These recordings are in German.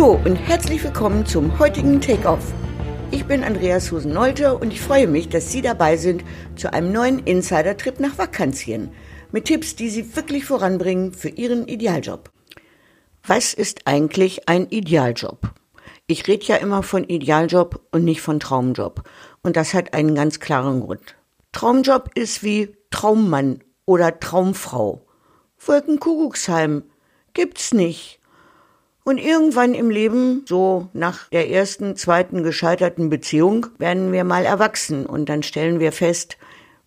Hallo und herzlich willkommen zum heutigen Take-Off. Ich bin Andreas Husen-Nolte und ich freue mich, dass Sie dabei sind zu einem neuen Insider-Trip nach Vakantien mit Tipps, die Sie wirklich voranbringen für Ihren Idealjob. Was ist eigentlich ein Idealjob? Ich rede ja immer von Idealjob und nicht von Traumjob. Und das hat einen ganz klaren Grund. Traumjob ist wie Traummann oder Traumfrau. Wolkenkuckucksheim gibt's nicht. Und irgendwann im Leben, so nach der ersten, zweiten gescheiterten Beziehung, werden wir mal erwachsen und dann stellen wir fest,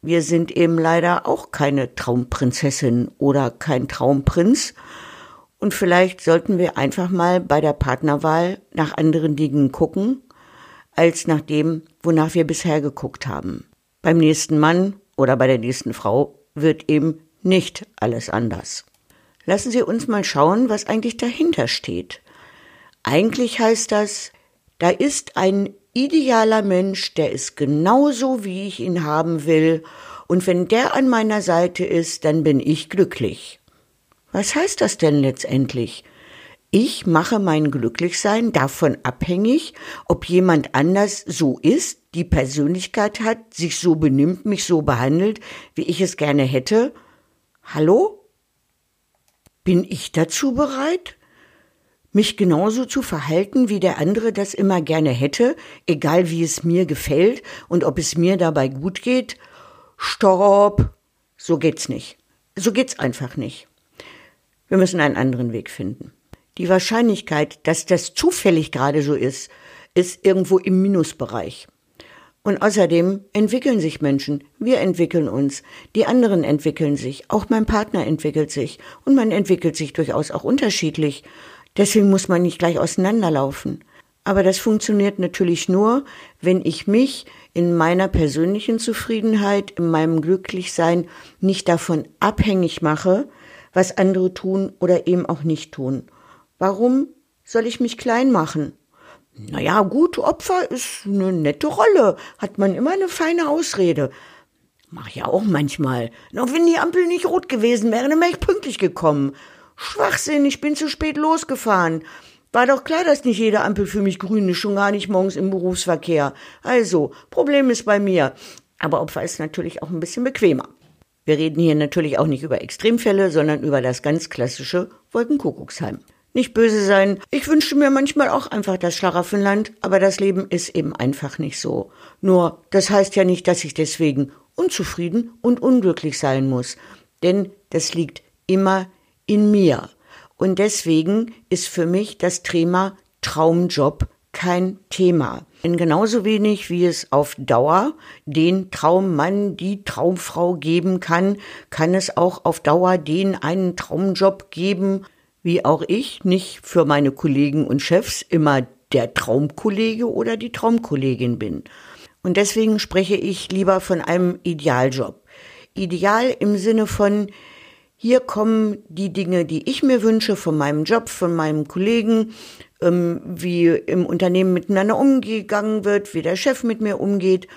wir sind eben leider auch keine Traumprinzessin oder kein Traumprinz. Und vielleicht sollten wir einfach mal bei der Partnerwahl nach anderen Dingen gucken, als nach dem, wonach wir bisher geguckt haben. Beim nächsten Mann oder bei der nächsten Frau wird eben nicht alles anders. Lassen Sie uns mal schauen, was eigentlich dahinter steht. Eigentlich heißt das, da ist ein idealer Mensch, der ist genauso, wie ich ihn haben will, und wenn der an meiner Seite ist, dann bin ich glücklich. Was heißt das denn letztendlich? Ich mache mein Glücklichsein davon abhängig, ob jemand anders so ist, die Persönlichkeit hat, sich so benimmt, mich so behandelt, wie ich es gerne hätte. Hallo? Bin ich dazu bereit? Mich genauso zu verhalten, wie der andere das immer gerne hätte, egal wie es mir gefällt und ob es mir dabei gut geht? Stopp! So geht's nicht. So geht's einfach nicht. Wir müssen einen anderen Weg finden. Die Wahrscheinlichkeit, dass das zufällig gerade so ist, ist irgendwo im Minusbereich. Und außerdem entwickeln sich Menschen. Wir entwickeln uns. Die anderen entwickeln sich. Auch mein Partner entwickelt sich. Und man entwickelt sich durchaus auch unterschiedlich. Deswegen muss man nicht gleich auseinanderlaufen. Aber das funktioniert natürlich nur, wenn ich mich in meiner persönlichen Zufriedenheit, in meinem Glücklichsein nicht davon abhängig mache, was andere tun oder eben auch nicht tun. Warum soll ich mich klein machen? Naja, gut, Opfer ist eine nette Rolle, hat man immer eine feine Ausrede. Mach ja auch manchmal. Noch wenn die Ampel nicht rot gewesen wäre, dann wäre ich pünktlich gekommen. Schwachsinn, ich bin zu spät losgefahren. War doch klar, dass nicht jede Ampel für mich grün ist, schon gar nicht morgens im Berufsverkehr. Also, Problem ist bei mir. Aber Opfer ist natürlich auch ein bisschen bequemer. Wir reden hier natürlich auch nicht über Extremfälle, sondern über das ganz klassische Wolkenkuckucksheim. Nicht böse sein. Ich wünsche mir manchmal auch einfach das Schlaraffenland, aber das Leben ist eben einfach nicht so. Nur, das heißt ja nicht, dass ich deswegen unzufrieden und unglücklich sein muss. Denn das liegt immer in mir. Und deswegen ist für mich das Thema Traumjob kein Thema. Denn genauso wenig wie es auf Dauer den Traummann, die Traumfrau geben kann, kann es auch auf Dauer den einen Traumjob geben, wie auch ich, nicht für meine Kollegen und Chefs immer der Traumkollege oder die Traumkollegin bin. Und deswegen spreche ich lieber von einem Idealjob. Ideal im Sinne von, hier kommen die Dinge, die ich mir wünsche von meinem Job, von meinem Kollegen, ähm, wie im Unternehmen miteinander umgegangen wird, wie der Chef mit mir umgeht,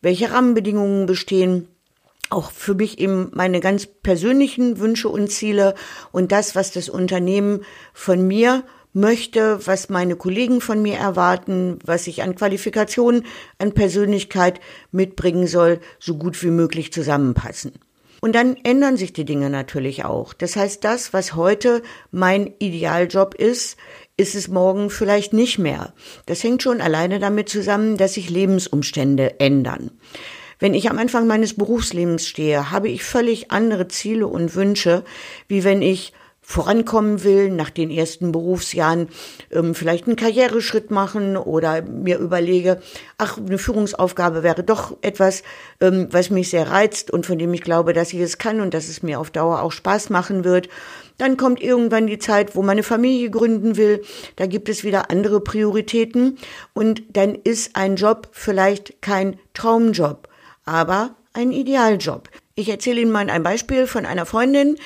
welche Rahmenbedingungen bestehen auch für mich eben meine ganz persönlichen Wünsche und Ziele und das, was das Unternehmen von mir möchte, was meine Kollegen von mir erwarten, was ich an Qualifikationen, an Persönlichkeit mitbringen soll, so gut wie möglich zusammenpassen. Und dann ändern sich die Dinge natürlich auch. Das heißt, das, was heute mein Idealjob ist, ist es morgen vielleicht nicht mehr. Das hängt schon alleine damit zusammen, dass sich Lebensumstände ändern. Wenn ich am Anfang meines Berufslebens stehe, habe ich völlig andere Ziele und Wünsche, wie wenn ich vorankommen will, nach den ersten Berufsjahren ähm, vielleicht einen Karriereschritt machen oder mir überlege, ach, eine Führungsaufgabe wäre doch etwas, ähm, was mich sehr reizt und von dem ich glaube, dass ich es kann und dass es mir auf Dauer auch Spaß machen wird. Dann kommt irgendwann die Zeit, wo meine Familie gründen will. Da gibt es wieder andere Prioritäten und dann ist ein Job vielleicht kein Traumjob aber ein Idealjob. Ich erzähle Ihnen mal ein Beispiel von einer Freundin,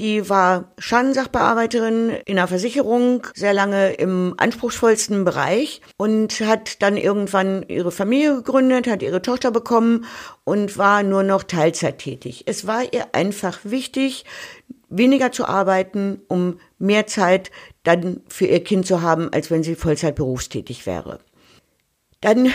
die war Schadenensachbearbeiterin in einer Versicherung, sehr lange im anspruchsvollsten Bereich und hat dann irgendwann ihre Familie gegründet, hat ihre Tochter bekommen und war nur noch Teilzeit tätig. Es war ihr einfach wichtig, weniger zu arbeiten, um mehr Zeit dann für ihr Kind zu haben, als wenn sie Vollzeit berufstätig wäre. Dann,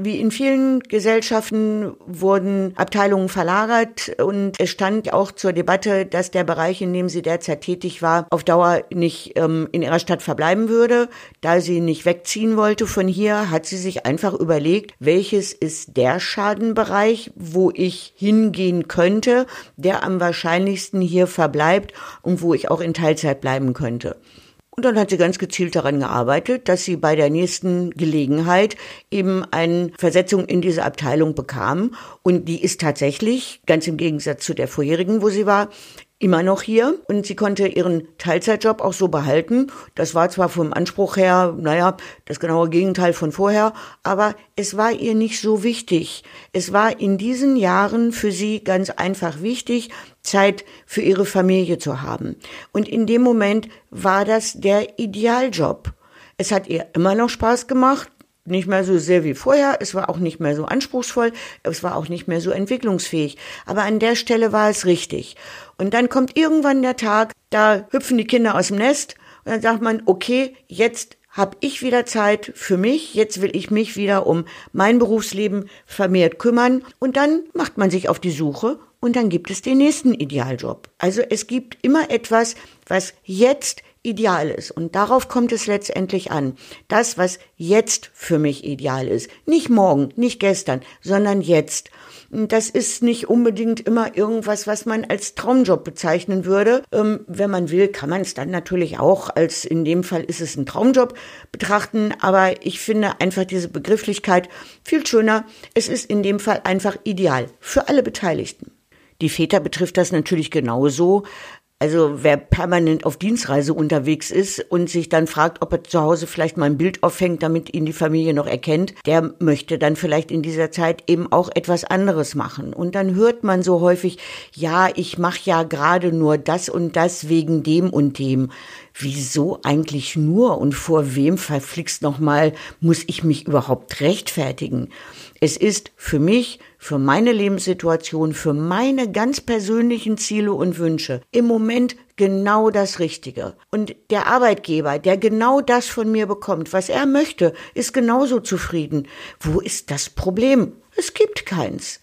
wie in vielen Gesellschaften, wurden Abteilungen verlagert und es stand auch zur Debatte, dass der Bereich, in dem sie derzeit tätig war, auf Dauer nicht ähm, in ihrer Stadt verbleiben würde. Da sie nicht wegziehen wollte von hier, hat sie sich einfach überlegt, welches ist der Schadenbereich, wo ich hingehen könnte, der am wahrscheinlichsten hier verbleibt und wo ich auch in Teilzeit bleiben könnte. Und dann hat sie ganz gezielt daran gearbeitet, dass sie bei der nächsten Gelegenheit eben eine Versetzung in diese Abteilung bekam. Und die ist tatsächlich, ganz im Gegensatz zu der vorherigen, wo sie war, immer noch hier und sie konnte ihren Teilzeitjob auch so behalten. Das war zwar vom Anspruch her, naja, das genaue Gegenteil von vorher, aber es war ihr nicht so wichtig. Es war in diesen Jahren für sie ganz einfach wichtig, Zeit für ihre Familie zu haben. Und in dem Moment war das der Idealjob. Es hat ihr immer noch Spaß gemacht, nicht mehr so sehr wie vorher, es war auch nicht mehr so anspruchsvoll, es war auch nicht mehr so entwicklungsfähig. Aber an der Stelle war es richtig. Und dann kommt irgendwann der Tag, da hüpfen die Kinder aus dem Nest und dann sagt man, okay, jetzt habe ich wieder Zeit für mich, jetzt will ich mich wieder um mein Berufsleben vermehrt kümmern und dann macht man sich auf die Suche und dann gibt es den nächsten Idealjob. Also es gibt immer etwas, was jetzt ideal ist. Und darauf kommt es letztendlich an. Das, was jetzt für mich ideal ist. Nicht morgen, nicht gestern, sondern jetzt. Das ist nicht unbedingt immer irgendwas, was man als Traumjob bezeichnen würde. Ähm, wenn man will, kann man es dann natürlich auch als, in dem Fall ist es ein Traumjob betrachten. Aber ich finde einfach diese Begrifflichkeit viel schöner. Es ist in dem Fall einfach ideal für alle Beteiligten. Die Väter betrifft das natürlich genauso. Also wer permanent auf Dienstreise unterwegs ist und sich dann fragt, ob er zu Hause vielleicht mal ein Bild aufhängt, damit ihn die Familie noch erkennt, der möchte dann vielleicht in dieser Zeit eben auch etwas anderes machen. Und dann hört man so häufig, ja, ich mache ja gerade nur das und das wegen dem und dem. Wieso eigentlich nur und vor wem verflixt nochmal muss ich mich überhaupt rechtfertigen? Es ist für mich für meine Lebenssituation, für meine ganz persönlichen Ziele und Wünsche im Moment genau das Richtige. Und der Arbeitgeber, der genau das von mir bekommt, was er möchte, ist genauso zufrieden. Wo ist das Problem? Es gibt keins.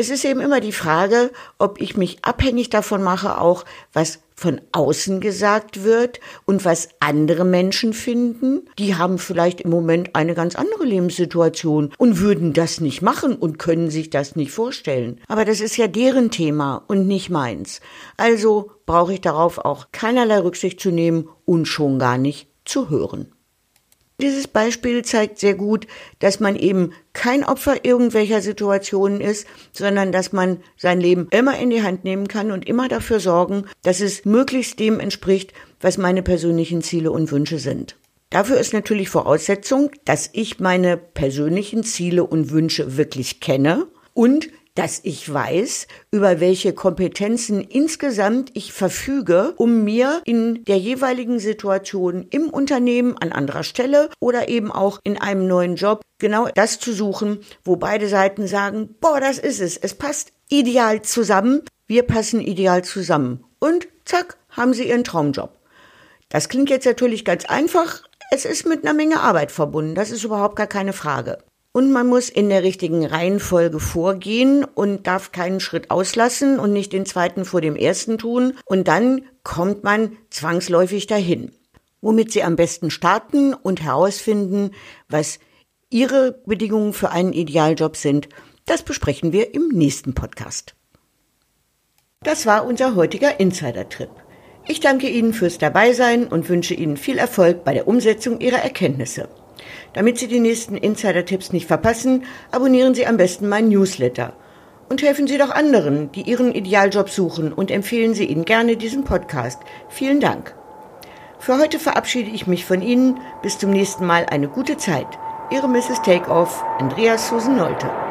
Es ist eben immer die Frage, ob ich mich abhängig davon mache, auch was von außen gesagt wird und was andere Menschen finden. Die haben vielleicht im Moment eine ganz andere Lebenssituation und würden das nicht machen und können sich das nicht vorstellen. Aber das ist ja deren Thema und nicht meins. Also brauche ich darauf auch keinerlei Rücksicht zu nehmen und schon gar nicht zu hören. Dieses Beispiel zeigt sehr gut, dass man eben kein Opfer irgendwelcher Situationen ist, sondern dass man sein Leben immer in die Hand nehmen kann und immer dafür sorgen, dass es möglichst dem entspricht, was meine persönlichen Ziele und Wünsche sind. Dafür ist natürlich Voraussetzung, dass ich meine persönlichen Ziele und Wünsche wirklich kenne und dass ich weiß, über welche Kompetenzen insgesamt ich verfüge, um mir in der jeweiligen Situation im Unternehmen an anderer Stelle oder eben auch in einem neuen Job genau das zu suchen, wo beide Seiten sagen, boah, das ist es, es passt ideal zusammen, wir passen ideal zusammen. Und zack, haben sie ihren Traumjob. Das klingt jetzt natürlich ganz einfach, es ist mit einer Menge Arbeit verbunden, das ist überhaupt gar keine Frage. Und man muss in der richtigen Reihenfolge vorgehen und darf keinen Schritt auslassen und nicht den zweiten vor dem ersten tun. Und dann kommt man zwangsläufig dahin. Womit Sie am besten starten und herausfinden, was Ihre Bedingungen für einen Idealjob sind, das besprechen wir im nächsten Podcast. Das war unser heutiger Insider-Trip. Ich danke Ihnen fürs Dabeisein und wünsche Ihnen viel Erfolg bei der Umsetzung Ihrer Erkenntnisse. Damit Sie die nächsten Insider-Tipps nicht verpassen, abonnieren Sie am besten meinen Newsletter. Und helfen Sie doch anderen, die ihren Idealjob suchen und empfehlen Sie ihnen gerne diesen Podcast. Vielen Dank. Für heute verabschiede ich mich von Ihnen. Bis zum nächsten Mal eine gute Zeit. Ihre Mrs. Takeoff, Andreas Susan Nolte.